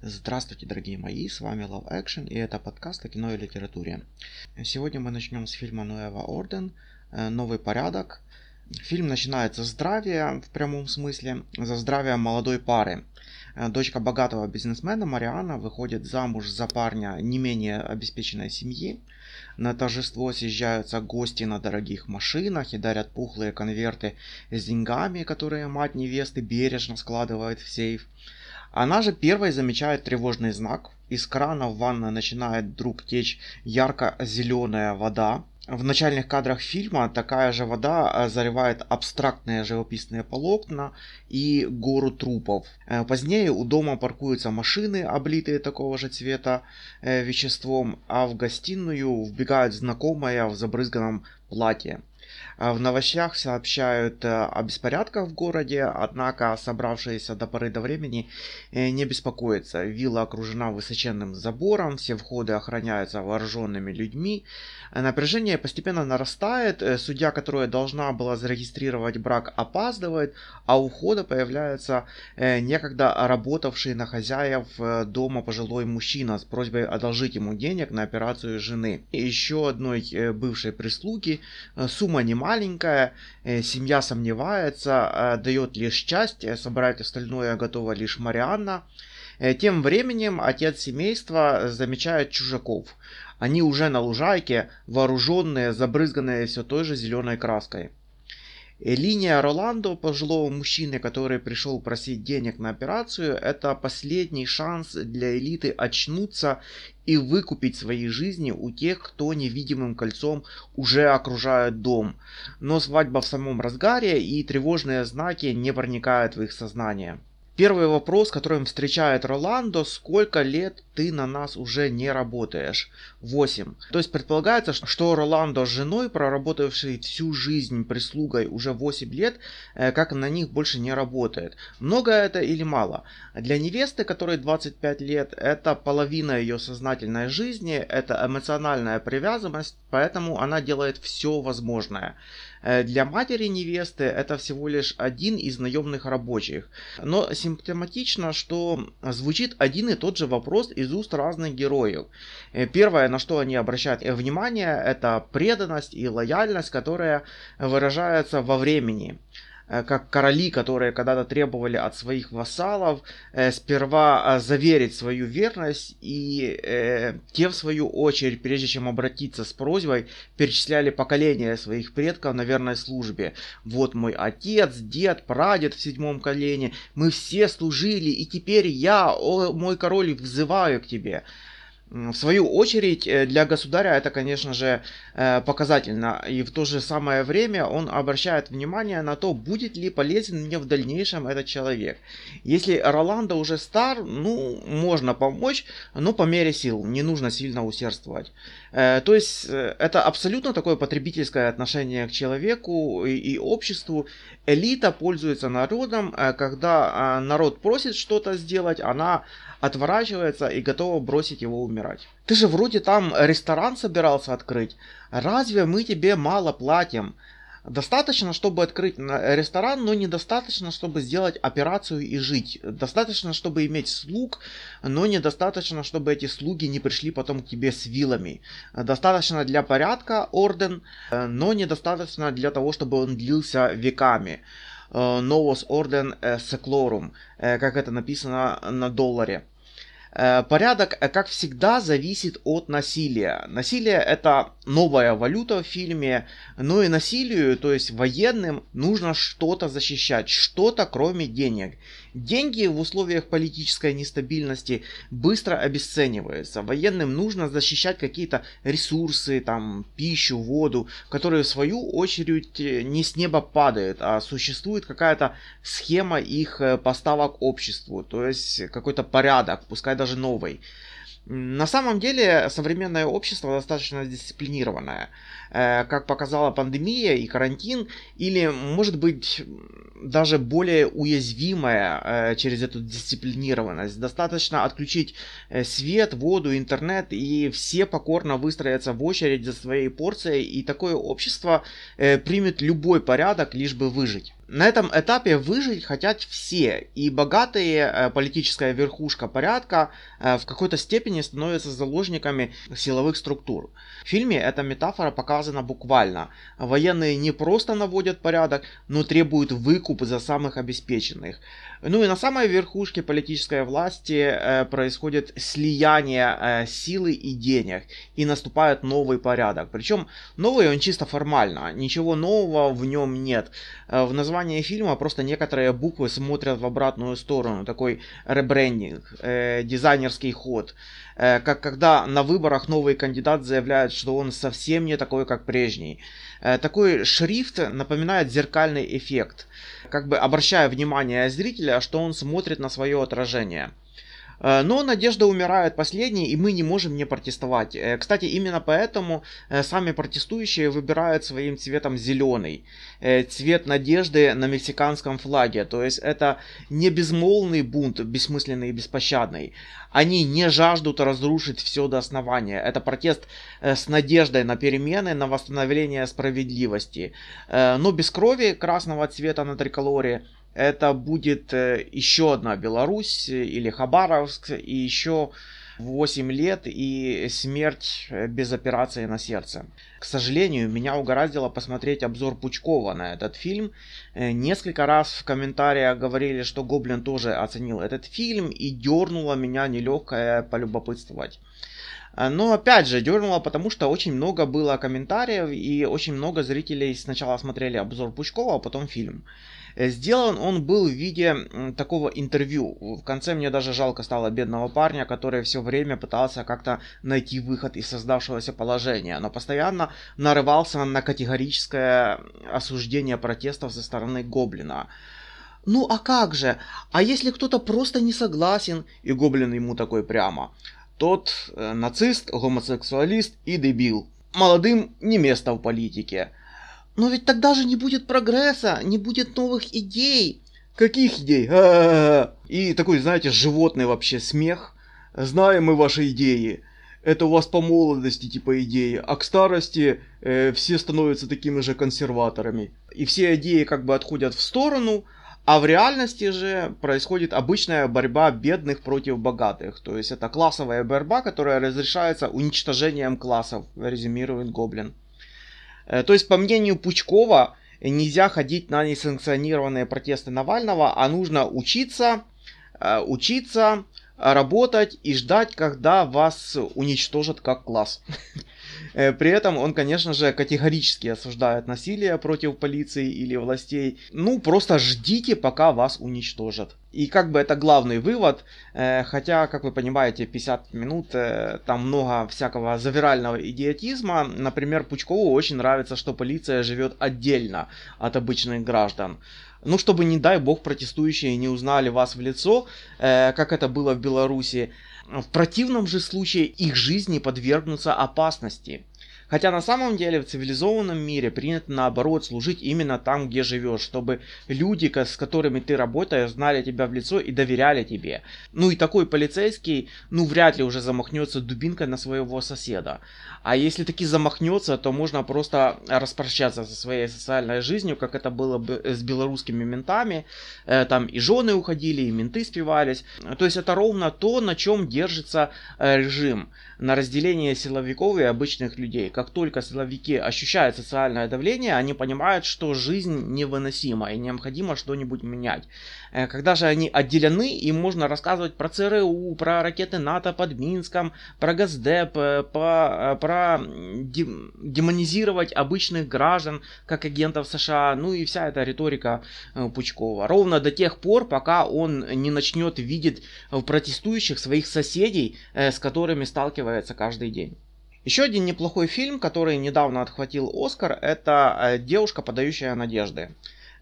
Здравствуйте, дорогие мои, с вами Love Action и это подкаст о кино и литературе. Сегодня мы начнем с фильма Нуэва Орден «Новый порядок». Фильм начинается с здравия, в прямом смысле, за здравие молодой пары. Дочка богатого бизнесмена Мариана выходит замуж за парня не менее обеспеченной семьи. На торжество съезжаются гости на дорогих машинах и дарят пухлые конверты с деньгами, которые мать невесты бережно складывает в сейф. Она же первой замечает тревожный знак. Из крана в ванной начинает вдруг течь ярко-зеленая вода. В начальных кадрах фильма такая же вода э, заливает абстрактные живописные полотна и гору трупов. Э, позднее у дома паркуются машины, облитые такого же цвета э, веществом, а в гостиную вбегает знакомая в забрызганном платье. А в новостях сообщают э, о беспорядках в городе, однако собравшиеся до поры до времени э, не беспокоятся. Вилла окружена высоченным забором, все входы охраняются вооруженными людьми. Напряжение постепенно нарастает, э, судья, которая должна была зарегистрировать брак, опаздывает, а у входа появляется некогда работавший на хозяев дома пожилой мужчина с просьбой одолжить ему денег на операцию жены. И еще одной бывшей прислуги сумма не маленькая, э, семья сомневается, э, дает лишь часть, э, собрать остальное готова лишь Марианна. Тем временем отец семейства замечает чужаков. Они уже на лужайке, вооруженные, забрызганные все той же зеленой краской. Линия Роландо, пожилого мужчины, который пришел просить денег на операцию, это последний шанс для элиты очнуться и выкупить свои жизни у тех, кто невидимым кольцом уже окружает дом. Но свадьба в самом разгаре и тревожные знаки не проникают в их сознание. Первый вопрос, который встречает Роландо, сколько лет ты на нас уже не работаешь? 8. То есть предполагается, что Роландо с женой, проработавшей всю жизнь прислугой уже 8 лет, э, как на них больше не работает. Много это или мало? Для невесты, которой 25 лет, это половина ее сознательной жизни, это эмоциональная привязанность, поэтому она делает все возможное. Э, для матери невесты это всего лишь один из наемных рабочих. Но симптоматично, что звучит один и тот же вопрос из уст разных героев. Э, первое, на что они обращают внимание, это преданность и лояльность, которая выражается во времени. Э, как короли, которые когда-то требовали от своих вассалов э, сперва э, заверить свою верность, и те, в свою очередь, прежде чем обратиться с просьбой, перечисляли поколения своих предков на верной службе. Вот мой отец, дед, прадед в седьмом колене, мы все служили, и теперь я, о мой король, взываю к тебе. В свою очередь, э, для государя это, конечно же, э, показательно. И в то же самое время он обращает внимание на то, будет ли полезен мне в дальнейшем этот человек. Если Роланда уже стар, ну, можно помочь, но по мере сил, не нужно сильно усердствовать. Э, то есть, это абсолютно такое потребительское отношение к человеку и обществу. Элита пользуется народом, когда народ просит что-то сделать, она отворачивается и готова бросить его умирать. Ты же вроде там ресторан собирался открыть. Разве мы тебе мало платим? Достаточно, чтобы открыть ресторан, но недостаточно, чтобы сделать операцию и жить. Достаточно, чтобы иметь слуг, но недостаточно, чтобы эти слуги не пришли потом к тебе с вилами. Достаточно для порядка орден, но недостаточно для того, чтобы он длился веками. Novos Orden Seclorum, как это написано на долларе. Э, порядок, э, как всегда, зависит от насилия. Насилие это новая валюта в фильме, но и насилию, то есть военным, нужно что-то защищать, что-то кроме денег. Деньги в условиях политической нестабильности быстро обесцениваются. Военным нужно защищать какие-то ресурсы, там, пищу, воду, которые в свою очередь э, не с неба падают, а существует какая-то схема их поставок обществу, то есть какой-то порядок, пускай даже новый. На самом деле современное общество достаточно дисциплинированное, э, как показала пандемия и карантин, или может быть даже более уязвимое э, через эту дисциплинированность. Достаточно отключить э, свет, воду, интернет, и все покорно выстроятся в очередь за своей порцией, и такое общество примет любой порядок, лишь бы выжить. На этом этапе выжить хотят все, и богатые э, политическая верхушка порядка э, в какой-то степени становятся заложниками силовых структур. В фильме эта метафора показана буквально. Военные не просто наводят порядок, но требуют выкуп за самых обеспеченных. Ну и на самой верхушке политической власти э, происходит слияние силы и денег, и наступает новый порядок. Причем новый он чисто формально, ничего нового в нем нет. В названии фильма просто некоторые буквы смотрят в обратную сторону, такой ребрендинг, э, дизайнерский ход. Э, как когда на выборах новый кандидат заявляет, что он совсем не такой, как прежний. Э, такой шрифт напоминает зеркальный эффект, как бы обращая внимание зрителя, что он смотрит на свое отражение. Э, но надежда умирает последней, и мы не можем не протестовать. Э, кстати, именно поэтому э, сами протестующие выбирают своим цветом зеленый. Цвет надежды на мексиканском флаге. То есть это не безмолвный бунт, бессмысленный и беспощадный. Они не жаждут разрушить все до основания. Это протест с надеждой на перемены, на восстановление справедливости. Но без крови красного цвета на триколоре это будет э, еще одна Беларусь э, или Хабаровск и еще 8 лет и смерть э, без операции на сердце. К сожалению, меня угораздило посмотреть обзор Пучкова на этот фильм. Несколько раз в комментариях говорили, что Гоблин тоже оценил этот фильм и дернуло меня нелегкое полюбопытствовать. Но опять же, дернуло, потому что очень много было комментариев и очень много зрителей сначала смотрели обзор Пучкова, а потом фильм. Э, сделан он был в виде такого интервью. В конце мне даже жалко стало бедного парня, который все время пытался как-то найти выход из создавшегося положения, но постоянно нарывался на категорическое осуждение протестов со стороны Гоблина. Ну а как же? А если кто-то просто не согласен, и Гоблин ему такой прямо, тот э, нацист, гомосексуалист и дебил. Молодым не место в политике. Но ведь тогда же не будет прогресса, не будет новых идей. Каких идей? А-а-а. И такой, знаете, животный вообще смех. Знаем мы ваши идеи. Это у вас по молодости типа идеи, а к старости э, все становятся такими же консерваторами. И все идеи как бы отходят в сторону, а в реальности же происходит обычная борьба бедных против богатых. То есть это классовая борьба, которая разрешается уничтожением классов, резюмирует Гоблин. Э, то есть, по мнению Пучкова, нельзя ходить на несанкционированные протесты Навального, а нужно учиться, э, учиться, работать и ждать, когда вас уничтожат как класс. Э, при этом он, конечно же, категорически осуждает насилие против полиции или властей. Ну, просто ждите, пока вас уничтожат. И как бы это главный вывод, э, хотя, как вы понимаете, 50 минут, э, там много всякого завирального идиотизма. Например, Пучкову очень нравится, что полиция живет отдельно от обычных граждан. Ну, чтобы, не дай бог, протестующие не узнали вас в лицо, как это было в Беларуси. В противном же случае их жизни подвергнутся опасности. Хотя на самом деле в цивилизованном мире принято наоборот служить именно там, где живешь, чтобы люди, с которыми ты работаешь, знали тебя в лицо и доверяли тебе. Ну и такой полицейский, ну вряд ли уже замахнется дубинкой на своего соседа. А если таки замахнется, то можно просто распрощаться со своей социальной жизнью, как это было бы с белорусскими ментами. Э, там и жены уходили, и менты спивались. То есть это ровно то, на чем держится э, режим. На разделение силовиков и обычных людей как только силовики ощущают социальное давление, они понимают, что жизнь невыносима и необходимо что-нибудь менять. Э, когда же они отделены, им можно рассказывать про ЦРУ, про ракеты НАТО под Минском, про Газдеп, э, по, э, про демонизировать обычных граждан, как агентов США, ну и вся эта риторика Пучкова. Ровно до тех пор, пока он не начнет видеть в протестующих своих соседей, с которыми сталкивается каждый день. Еще один неплохой фильм, который недавно отхватил Оскар, это э, «Девушка, подающая надежды».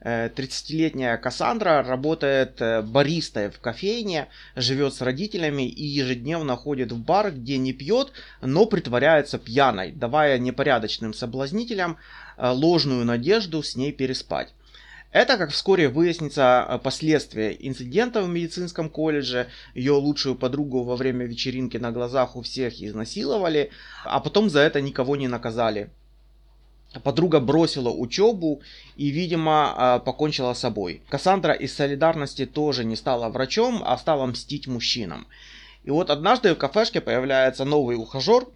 30-летняя э, Кассандра работает э, баристой в кофейне, живет с родителями и ежедневно ходит в бар, где не пьет, но притворяется пьяной, давая непорядочным соблазнителям ложную надежду с ней переспать. Это, как вскоре выяснится, э, последствия инцидента в медицинском колледже. Ее лучшую подругу во время вечеринки на глазах у всех изнасиловали, а потом за это никого не наказали. Подруга бросила учебу и, видимо, покончила с собой. Кассандра из солидарности тоже не стала врачом, а стала мстить мужчинам. И вот однажды в кафешке появляется новый ухажер,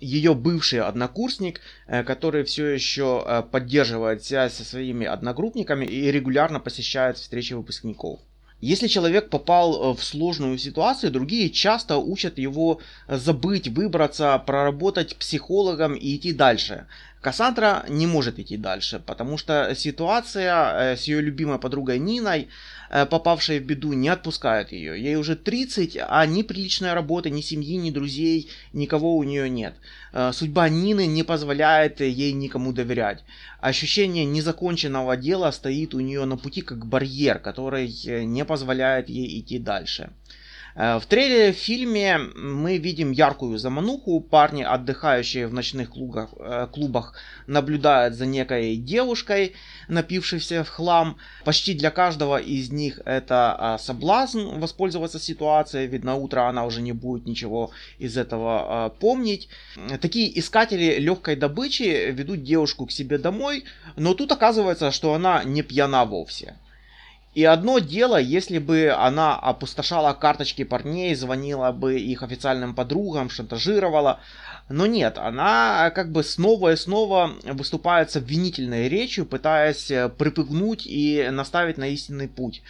ее бывший однокурсник, э, который все еще э, поддерживает связь со своими одногруппниками и регулярно посещает встречи выпускников. Если человек попал э, в сложную ситуацию, другие часто учат его забыть, выбраться, проработать психологом и идти дальше. Кассандра не может идти дальше, потому что ситуация с ее любимой подругой Ниной попавшая в беду, не отпускают ее. Ей уже 30, а ни приличной работы, ни семьи, ни друзей, никого у нее нет. Э, судьба Нины не позволяет ей никому доверять. Ощущение незаконченного дела стоит у нее на пути как барьер, который э, не позволяет ей идти дальше. Э, в трейлере в фильме мы видим яркую замануху. Парни, отдыхающие в ночных клубах, э, клубах, наблюдают за некой девушкой, напившейся в хлам. Почти для каждого из них это а, соблазн воспользоваться ситуацией, ведь на утро она уже не будет ничего из этого а, помнить. Такие искатели легкой добычи ведут девушку к себе домой, но тут оказывается, что она не пьяна вовсе. И одно дело, если бы она опустошала карточки парней, звонила бы их официальным подругам, шантажировала. Но нет, она как бы снова и снова выступает с обвинительной речью, пытаясь э, припугнуть и наставить на истинный путь.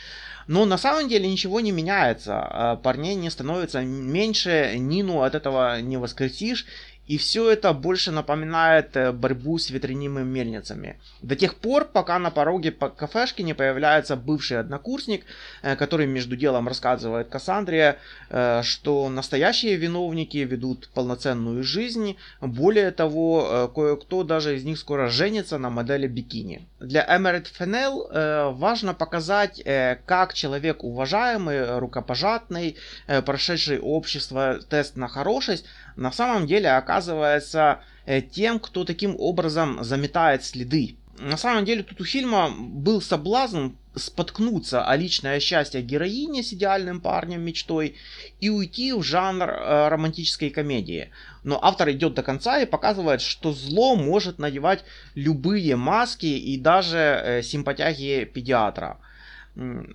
Но на самом деле ничего не меняется. Э, парней не становится меньше, Нину от этого не воскресишь. И все это больше напоминает э, борьбу с ветряными мельницами. До тех пор, пока на пороге по кафешки не появляется бывший однокурсник, э, который между делом рассказывает Кассандре, э, что настоящие виновники ведут полноценную жизнь. Более того, кое-кто даже из них скоро женится на модели бикини. Для Эмерит Фенел важно показать, как человек уважаемый, рукопожатный, прошедший общество тест на хорошесть, на самом деле оказывается э, тем, кто таким образом заметает следы. На самом деле тут у фильма был соблазн споткнуться о личное счастье героини с идеальным парнем мечтой и уйти в жанр э, романтической комедии. Но автор идет до конца и показывает, что зло может надевать любые маски и даже э, симпатяги педиатра.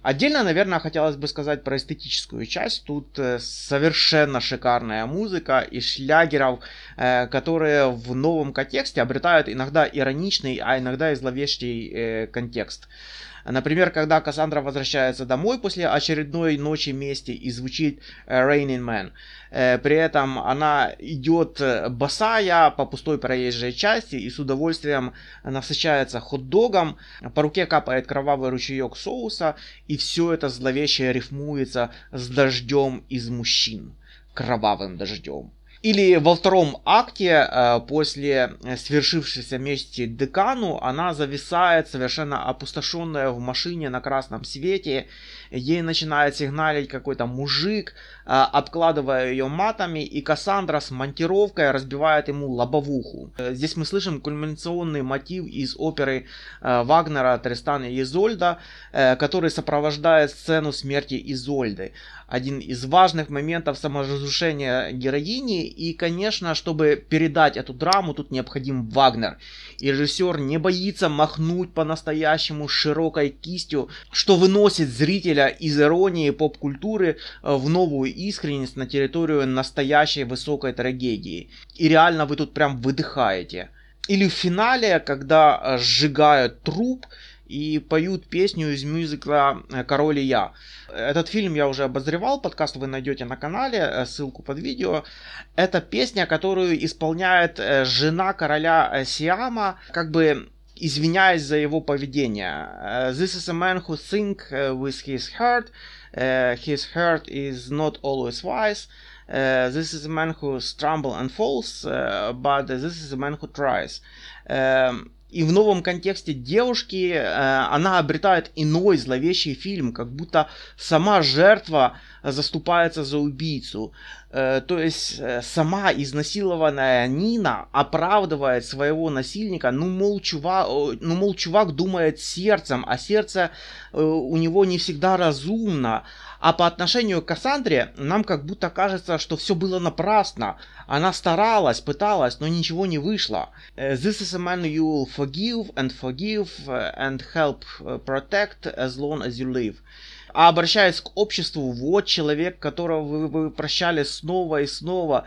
Отдельно, наверное, хотелось бы сказать про эстетическую часть. Тут э, совершенно шикарная музыка и шлягеров, э, которые в новом контексте обретают иногда ироничный, а иногда и зловещий э, контекст. Например, когда Кассандра возвращается домой после очередной ночи мести и звучит Raining Man. При этом она идет босая по пустой проезжей части и с удовольствием насыщается хот-догом. По руке капает кровавый ручеек соуса и все это зловеще рифмуется с дождем из мужчин. Кровавым дождем. Или во втором акте, э, после свершившейся мести декану, она зависает совершенно опустошенная в машине на красном свете. Ей начинает сигналить какой-то мужик, э, обкладывая ее матами, и Кассандра с монтировкой разбивает ему лобовуху. Э, здесь мы слышим кульминационный мотив из оперы Вагнера Тристана и Изольда, который сопровождает сцену смерти Изольды один из важных моментов саморазрушения героини. И, конечно, чтобы передать эту драму, тут необходим Вагнер. И режиссер не боится махнуть по-настоящему широкой кистью, что выносит зрителя из иронии поп-культуры э, в новую искренность на территорию настоящей высокой трагедии. И реально вы тут прям выдыхаете. Или в финале, когда э, сжигают труп, и поют песню из мюзикла э, «Король и я». Этот фильм я уже обозревал, подкаст вы найдете на канале, э, ссылку под видео. Это песня, которую исполняет э, жена короля Сиама, как бы извиняясь за его поведение. This is a man who think with his heart. his heart is not always wise. Uh, this is a man who stumble and falls, uh, but this is a man who tries. Um, и в новом контексте девушки э, она обретает иной зловещий фильм, как будто сама жертва заступается за убийцу. Э, то есть э, сама изнасилованная Нина оправдывает своего насильника, ну мол, чувак, ну, мол, чувак думает сердцем, а сердце у него не всегда разумно. А по отношению к Кассандре нам как будто кажется, что все было напрасно. Она старалась, пыталась, но ничего не вышло. Э, This is a man you'll forgive and forgive and help protect as long as you live. А обращаясь к обществу, вот человек, которого вы, вы прощали снова и снова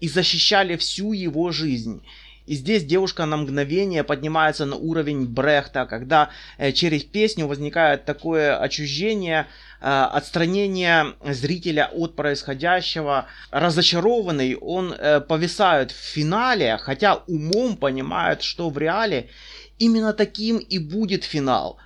и защищали всю его жизнь. И здесь девушка на мгновение поднимается на уровень Брехта, когда э, через песню возникает такое отчуждение, э, отстранение зрителя от происходящего. Разочарованный, он э, повисает в финале, хотя умом понимает, что в реале именно таким и будет финал.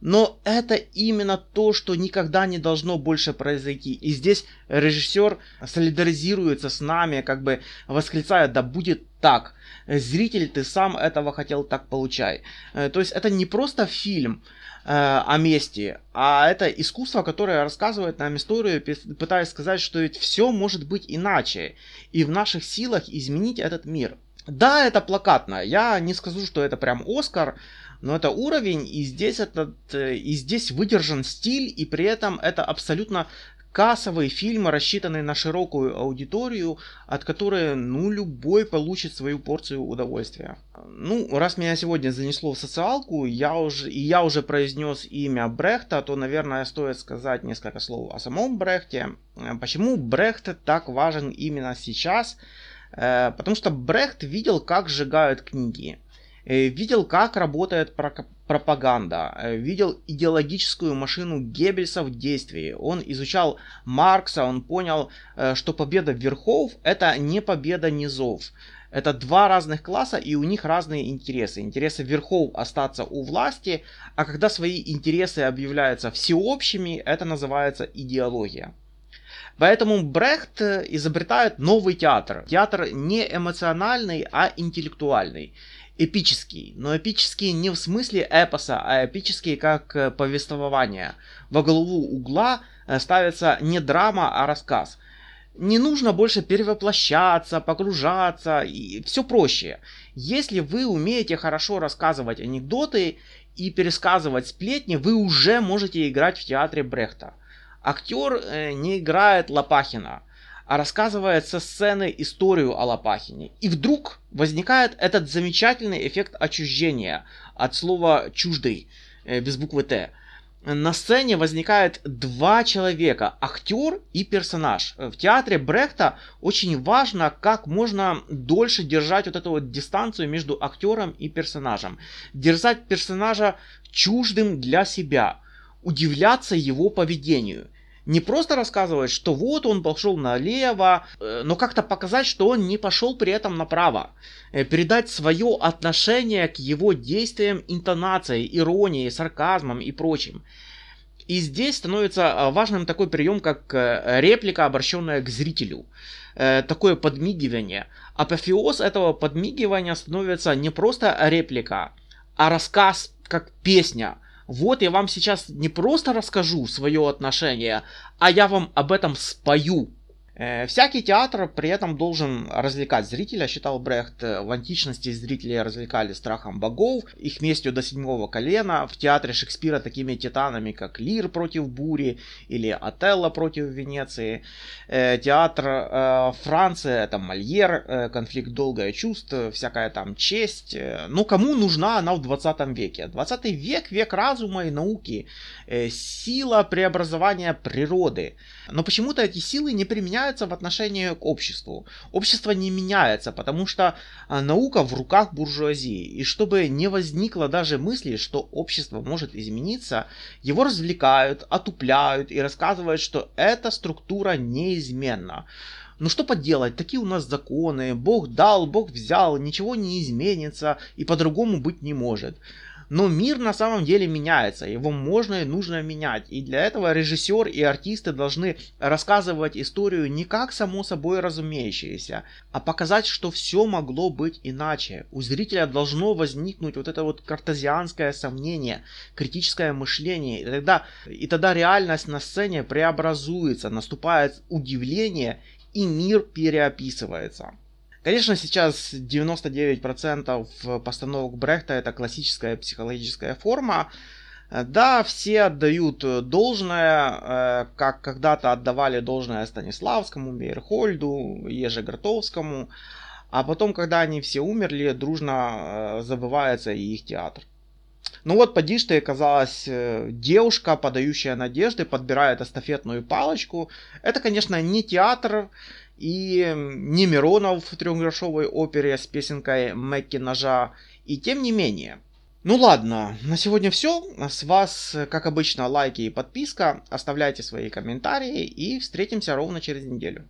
Но это именно то, что никогда не должно больше произойти. И здесь режиссер солидаризируется с нами, как бы восклицает, да будет так. Зритель, ты сам этого хотел, так получай. Э, то есть это не просто фильм э, о мести, а это искусство, которое рассказывает нам историю, пытаясь сказать, что ведь все может быть иначе. И в наших силах изменить этот мир. Да, это плакатно. Я не скажу, что это прям Оскар, но это уровень, и здесь, этот, э, и здесь выдержан стиль, и при этом это абсолютно кассовые фильмы, рассчитанные на широкую аудиторию, от которой, ну, любой получит свою порцию удовольствия. Ну, раз меня сегодня занесло в социалку, я уже, и я уже произнес имя Брехта, то, наверное, стоит сказать несколько слов о самом Брехте. Почему Брехт так важен именно сейчас? Э, потому что Брехт видел, как сжигают книги. Э, видел, как работает пропаганда, э, видел идеологическую машину Геббельса в действии. Он изучал Маркса, он понял, э, что победа верхов это не победа низов. Это два разных класса, и у них разные интересы. Интересы верхов остаться у власти, а когда свои интересы объявляются всеобщими, это называется идеология. Поэтому Брехт изобретает новый театр. Театр не эмоциональный, а интеллектуальный эпический, но эпический не в смысле эпоса, а эпический как э, повествование. Во главу угла э, ставится не драма, а рассказ. Не нужно больше перевоплощаться, погружаться, и все проще. Если вы умеете хорошо рассказывать анекдоты и пересказывать сплетни, вы уже можете играть в театре Брехта. Актер э, не играет Лопахина, а рассказывает со сцены историю о Лопахине. И вдруг возникает этот замечательный эффект отчуждения от слова «чуждый» э, без буквы «Т». На сцене возникает два человека, актер и персонаж. В театре Брехта очень важно, как можно дольше держать вот эту вот дистанцию между актером и персонажем. Держать персонажа чуждым для себя, удивляться его поведению – не просто рассказывать, что вот он пошел налево, э, но как-то показать, что он не пошел при этом направо. Э, передать свое отношение к его действиям интонацией, иронией, сарказмом и прочим. И здесь становится э, важным такой прием, как реплика, обращенная к зрителю. Такое подмигивание. Апофеоз этого подмигивания становится не просто реплика, а рассказ как песня – вот я вам сейчас не просто расскажу свое отношение, а я вам об этом спою. Э, всякий театр при этом должен развлекать зрителя, считал Брехт. В античности зрители развлекали страхом богов, их местью до седьмого колена. В театре Шекспира такими титанами, как Лир против Бури или Отелло против Венеции. Э, театр э, Франции, это Мольер, конфликт долгое чувство, всякая там честь. Ну, кому нужна она в 20 веке? 20 век, век разума и науки, сила преобразования природы. Но почему-то эти силы не применяются в отношении к обществу. Общество не меняется, потому что а, наука в руках буржуазии. И чтобы не возникло даже мысли, что общество может измениться, его развлекают, отупляют и рассказывают, что эта структура неизменна. Ну что поделать, такие у нас законы, Бог дал, Бог взял, ничего не изменится и по-другому быть не может. Но мир на самом деле меняется, его можно и нужно менять. И для этого режиссер и артисты должны рассказывать историю не как само собой разумеющееся, а показать, что все могло быть иначе. У зрителя должно возникнуть вот это вот картезианское сомнение, критическое мышление. И тогда, и тогда реальность на сцене преобразуется, наступает удивление и мир переописывается. Конечно, сейчас 99% постановок Брехта это классическая психологическая форма, Да, все отдают должное, как когда-то отдавали должное Станиславскому, Мейерхольду, Еже Гротовскому, а потом, когда они все умерли, дружно забывается и их театр. Ну вот, поди ты, оказалась девушка, подающая надежды, подбирает эстафетную палочку. Это, конечно, не театр, и не Миронов в трехгрошовой опере с песенкой Мэкки Ножа. И тем не менее. Ну ладно, на сегодня все. С вас, как обычно, лайки и подписка. Оставляйте свои комментарии и встретимся ровно через неделю.